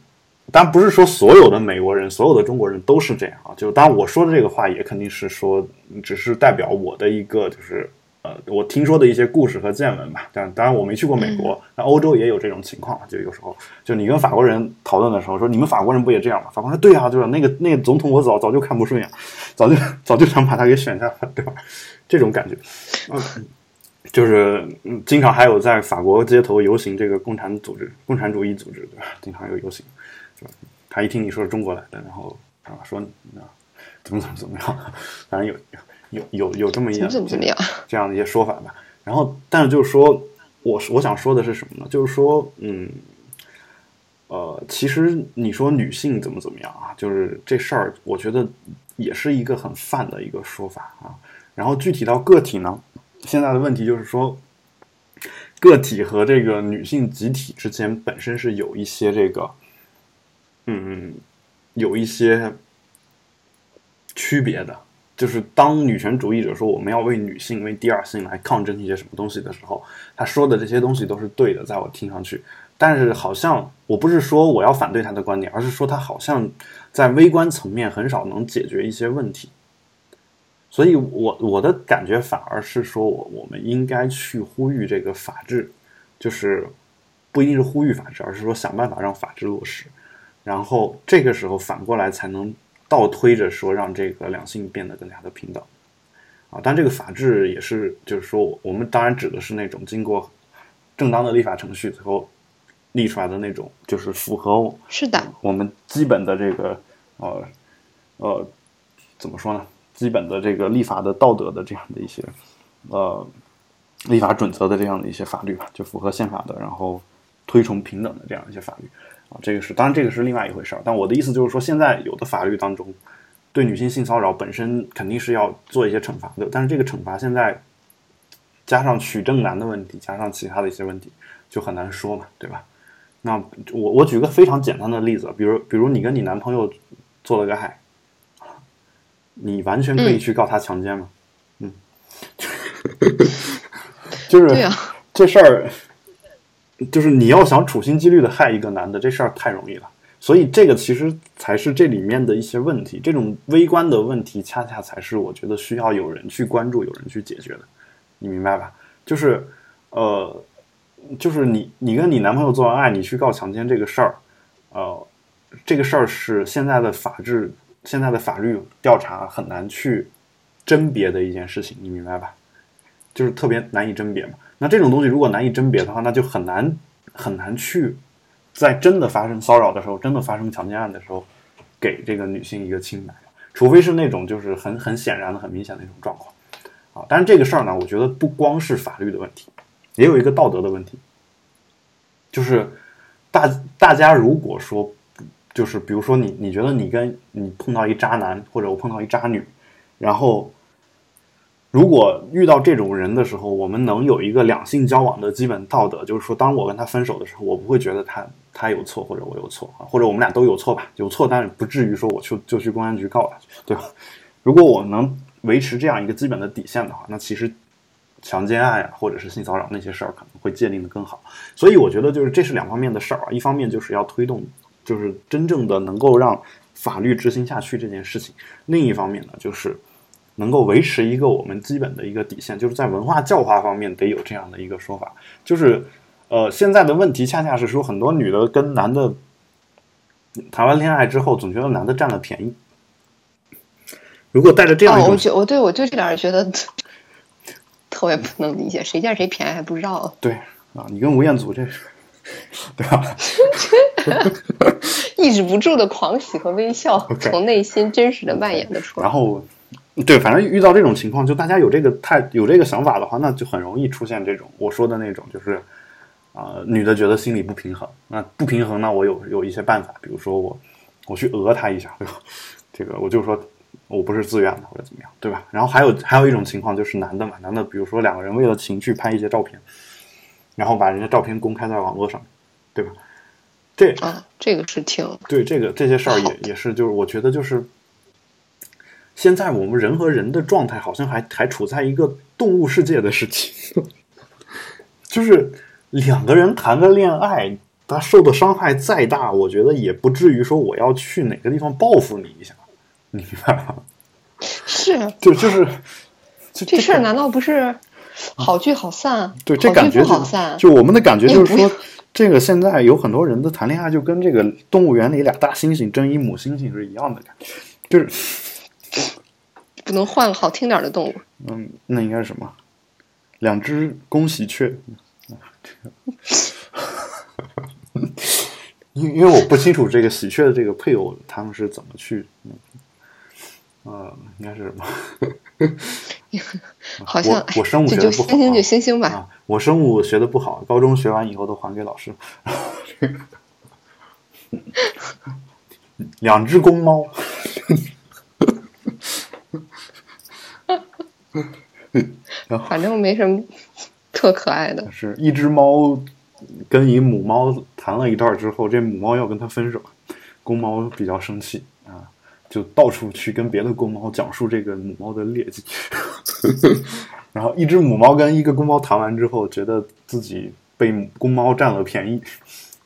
当然不是说所有的美国人、所有的中国人都是这样啊。就当然我说的这个话，也肯定是说，只是代表我的一个就是。呃，我听说的一些故事和见闻吧，但当然我没去过美国，那欧洲也有这种情况，就有时候就你跟法国人讨论的时候，说你们法国人不也这样吗？法国人说对啊，就是那个那个总统我早早就看不顺眼，早就 早就想把他给选下来，对吧？这种感觉，嗯，就是经常还有在法国街头游行，这个共产组织、共产主义组织，对吧？经常有游行？他一听你说是中国来的，然后啊说啊怎么怎么怎么样，反正有。有有有这么一怎么怎么样这样的一些说法吧，然后但是就是说，我我想说的是什么呢？就是说，嗯，呃，其实你说女性怎么怎么样啊，就是这事儿，我觉得也是一个很泛的一个说法啊。然后具体到个体呢，现在的问题就是说，个体和这个女性集体之间本身是有一些这个，嗯，有一些区别的。就是当女权主义者说我们要为女性、为第二性来抗争一些什么东西的时候，他说的这些东西都是对的，在我听上去。但是好像我不是说我要反对他的观点，而是说他好像在微观层面很少能解决一些问题。所以我我的感觉反而是说我我们应该去呼吁这个法治，就是不一定是呼吁法治，而是说想办法让法治落实，然后这个时候反过来才能。倒推着说，让这个两性变得更加的平等，啊，但这个法治也是，就是说，我们当然指的是那种经过正当的立法程序最后立出来的那种，就是符合是的我们基本的这个呃呃怎么说呢？基本的这个立法的道德的这样的一些呃立法准则的这样的一些法律吧，就符合宪法的，然后推崇平等的这样一些法律。啊，这个是当然，这个是另外一回事儿。但我的意思就是说，现在有的法律当中，对女性性骚扰本身肯定是要做一些惩罚的。但是这个惩罚现在加上取证难的问题，加上其他的一些问题，就很难说嘛，对吧？那我我举个非常简单的例子，比如比如你跟你男朋友做了个爱，你完全可以去告他强奸嘛？嗯，就是这事儿。就是你要想处心积虑的害一个男的，这事儿太容易了。所以这个其实才是这里面的一些问题，这种微观的问题，恰恰才是我觉得需要有人去关注、有人去解决的。你明白吧？就是，呃，就是你你跟你男朋友做完爱，你去告强奸这个事儿，呃，这个事儿是现在的法治、现在的法律调查很难去甄别的一件事情，你明白吧？就是特别难以甄别嘛。那这种东西如果难以甄别的话，那就很难很难去在真的发生骚扰的时候，真的发生强奸案的时候，给这个女性一个清白，除非是那种就是很很显然的、很明显的一种状况啊。但是这个事儿呢，我觉得不光是法律的问题，也有一个道德的问题，就是大大家如果说就是比如说你你觉得你跟你碰到一渣男，或者我碰到一渣女，然后。如果遇到这种人的时候，我们能有一个两性交往的基本道德，就是说，当我跟他分手的时候，我不会觉得他他有错或者我有错啊，或者我们俩都有错吧，有错，但是不至于说我去就去公安局告他，对吧？如果我能维持这样一个基本的底线的话，那其实强奸案呀，或者是性骚扰那些事儿可能会界定的更好。所以我觉得就是这是两方面的事儿啊，一方面就是要推动，就是真正的能够让法律执行下去这件事情，另一方面呢，就是。能够维持一个我们基本的一个底线，就是在文化教化方面得有这样的一个说法。就是，呃，现在的问题恰恰是说，很多女的跟男的谈完恋爱之后，总觉得男的占了便宜。如果带着这样一种，我觉我对我就这点觉得特别不能理解，谁占谁便宜还不知道？对啊，你跟吴彦祖这是，对吧？抑制不住的狂喜和微笑，从内心真实的蔓延的出来。然后。对，反正遇到这种情况，就大家有这个态有这个想法的话，那就很容易出现这种我说的那种，就是啊，女的觉得心里不平衡，那不平衡，呢我有有一些办法，比如说我我去讹他一下，对吧？这个我就说我不是自愿的或者怎么样，对吧？然后还有还有一种情况就是男的嘛，男的比如说两个人为了情趣拍一些照片，然后把人家照片公开在网络上，对吧？这啊，这个是挺对这个这些事儿也也是，就是我觉得就是现在我们人和人的状态好像还还处在一个动物世界的事情，就是两个人谈个恋爱，他受的伤害再大，我觉得也不至于说我要去哪个地方报复你一下，你明白吗？是，就就是这事儿难道不是好聚好散？对，这感觉好散，就我们的感觉就是说。这个现在有很多人的谈恋爱就跟这个动物园里俩大猩猩争一母猩猩是一样的感觉，就是不能换个好听点的动物。嗯，那应该是什么？两只公喜鹊。因因为我不清楚这个喜鹊的这个配偶他们是怎么去，呃，应该是什么？好像我生物学的不好，星星就星星吧。我生物学的不好，高中学完以后都还给老师。两只公猫，反正没什么特可爱的。是一只猫跟一母猫谈了一段之后，这母猫要跟它分手，公猫比较生气啊。就到处去跟别的公猫讲述这个母猫的劣迹，然后一只母猫跟一个公猫谈完之后，觉得自己被公猫占了便宜，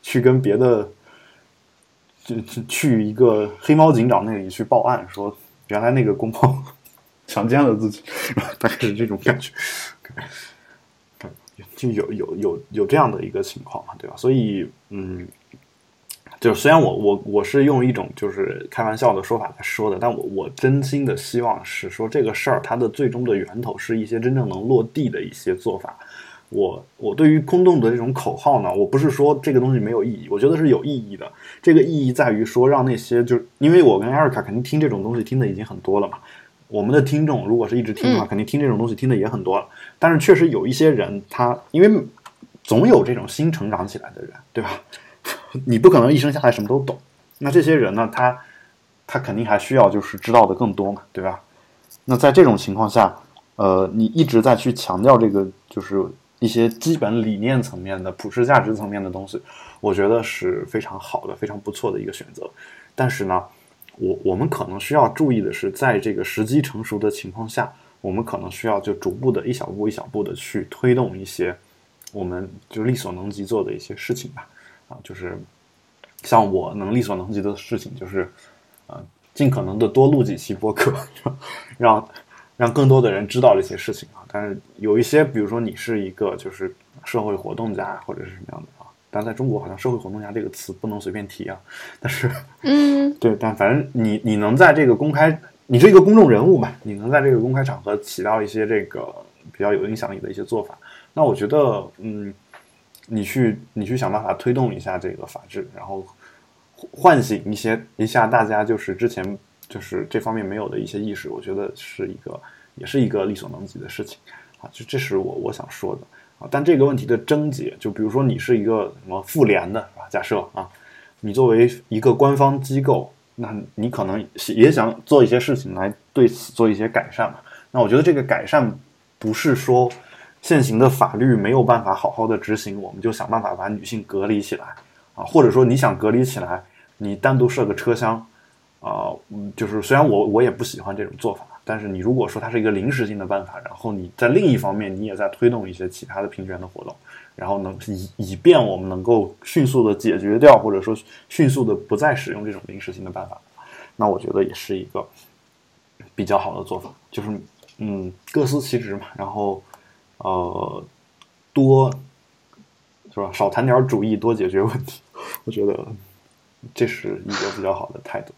去跟别的，去去一个黑猫警长那里去报案，说原来那个公猫强奸了自己，大概是这种感觉，就有有有有这样的一个情况嘛，对吧？所以，嗯。就虽然我我我是用一种就是开玩笑的说法来说的，但我我真心的希望是说这个事儿它的最终的源头是一些真正能落地的一些做法。我我对于空洞的这种口号呢，我不是说这个东西没有意义，我觉得是有意义的。这个意义在于说让那些就是因为我跟艾瑞卡肯定听这种东西听的已经很多了嘛，我们的听众如果是一直听的话，肯定听这种东西听的也很多了。但是确实有一些人他因为总有这种新成长起来的人，对吧？你不可能一生下来什么都懂，那这些人呢？他他肯定还需要就是知道的更多嘛，对吧？那在这种情况下，呃，你一直在去强调这个就是一些基本理念层面的普世价值层面的东西，我觉得是非常好的、非常不错的一个选择。但是呢，我我们可能需要注意的是，在这个时机成熟的情况下，我们可能需要就逐步的一小步一小步的去推动一些我们就力所能及做的一些事情吧。啊，就是像我能力所能及的事情，就是呃，尽可能的多录几期播客，让让更多的人知道这些事情啊。但是有一些，比如说你是一个就是社会活动家或者是什么样的，但在中国好像“社会活动家”这个词不能随便提啊。但是，嗯，对，但反正你你能在这个公开，你是一个公众人物嘛，你能在这个公开场合起到一些这个比较有影响力的一些做法，那我觉得，嗯。你去，你去想办法推动一下这个法治，然后唤醒一些一下大家就是之前就是这方面没有的一些意识，我觉得是一个也是一个力所能及的事情啊。就这是我我想说的啊。但这个问题的症结，就比如说你是一个什么妇联的，是吧？假设啊，你作为一个官方机构，那你可能也想做一些事情来对此做一些改善嘛。那我觉得这个改善不是说。现行的法律没有办法好好的执行，我们就想办法把女性隔离起来啊，或者说你想隔离起来，你单独设个车厢啊，就是虽然我我也不喜欢这种做法，但是你如果说它是一个临时性的办法，然后你在另一方面你也在推动一些其他的平权的活动，然后能以以便我们能够迅速的解决掉，或者说迅速的不再使用这种临时性的办法，那我觉得也是一个比较好的做法，就是嗯各司其职嘛，然后。呃，多是吧？少谈点主义，多解决问题。我觉得这是一个比较好的态度。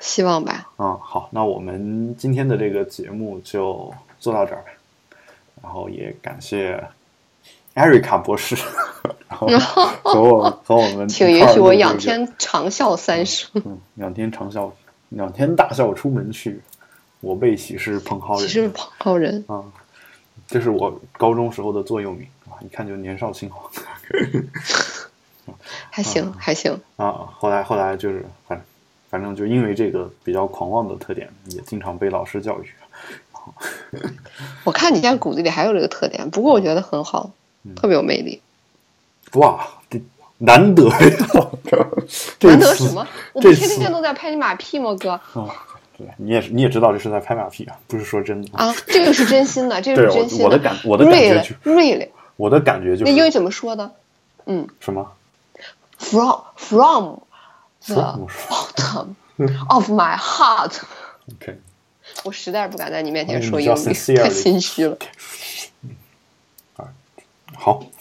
希望吧。嗯，好，那我们今天的这个节目就做到这儿吧。然后也感谢艾瑞卡博士，然后 和我和我们，请允许我仰天长啸三声。嗯，仰天长啸，仰天大笑出门去。我辈岂是蓬蒿人？岂是蓬蒿人啊！这是我高中时候的座右铭啊，一看就年少轻狂。还行，还行啊。后来，后来就是反反正就因为这个比较狂妄的特点，也经常被老师教育。我看你现在骨子里还有这个特点，不过我觉得很好，特别有魅力。哇，这难得呀！难得什么？我们天天都在拍你马屁吗，哥？哦，对，你也是，你也知道这是在拍马屁啊，不是说真的啊。这个是真心的，这个是真心的。我的感，我的感觉就 really，我的感觉就是。那英语怎么说的？嗯。什么？From from the bottom of my heart。OK。我实在是不敢在你面前说英语，太心虚了。啊，好。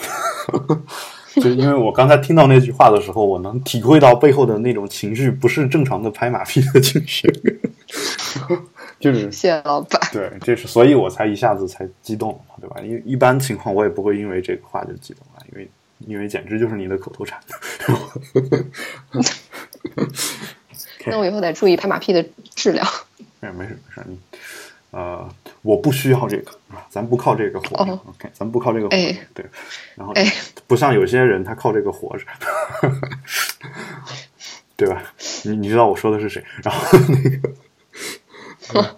就因为我刚才听到那句话的时候，我能体会到背后的那种情绪，不是正常的拍马屁的情绪。就是谢谢老板。对，这是所以我才一下子才激动嘛，对吧？因为一般情况我也不会因为这个话就激动了，因为因为简直就是你的口头禅。那我以后得注意拍马屁的质量。哎，没事没事，你呃，我不需要这个啊，咱不靠这个活。OK，咱不靠这个活。对，然后哎不像有些人他靠这个活着，对吧？你你知道我说的是谁？然后那个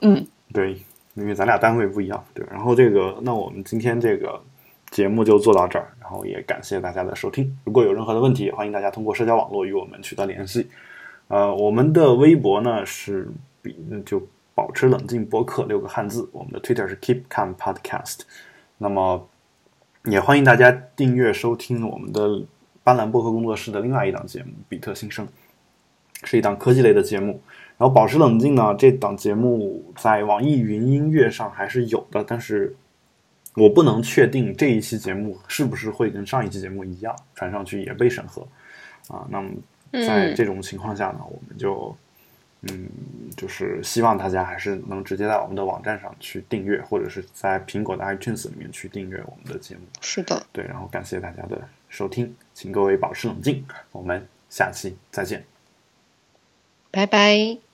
对，因为咱俩单位不一样，对。然后这个，那我们今天这个节目就做到这儿，然后也感谢大家的收听。如果有任何的问题，欢迎大家通过社交网络与我们取得联系。呃，我们的微博呢是比就保持冷静播客六个汉字，我们的 Twitter 是 Keep Calm Podcast。那么也欢迎大家订阅收听我们的斑斓播客工作室的另外一档节目《比特新生》，是一档科技类的节目。然后保持冷静呢，这档节目在网易云音乐上还是有的，但是我不能确定这一期节目是不是会跟上一期节目一样传上去也被审核啊。那么。在这种情况下呢，我们就，嗯，就是希望大家还是能直接在我们的网站上去订阅，或者是在苹果的 iTunes 里面去订阅我们的节目。是的，对，然后感谢大家的收听，请各位保持冷静，我们下期再见，拜拜。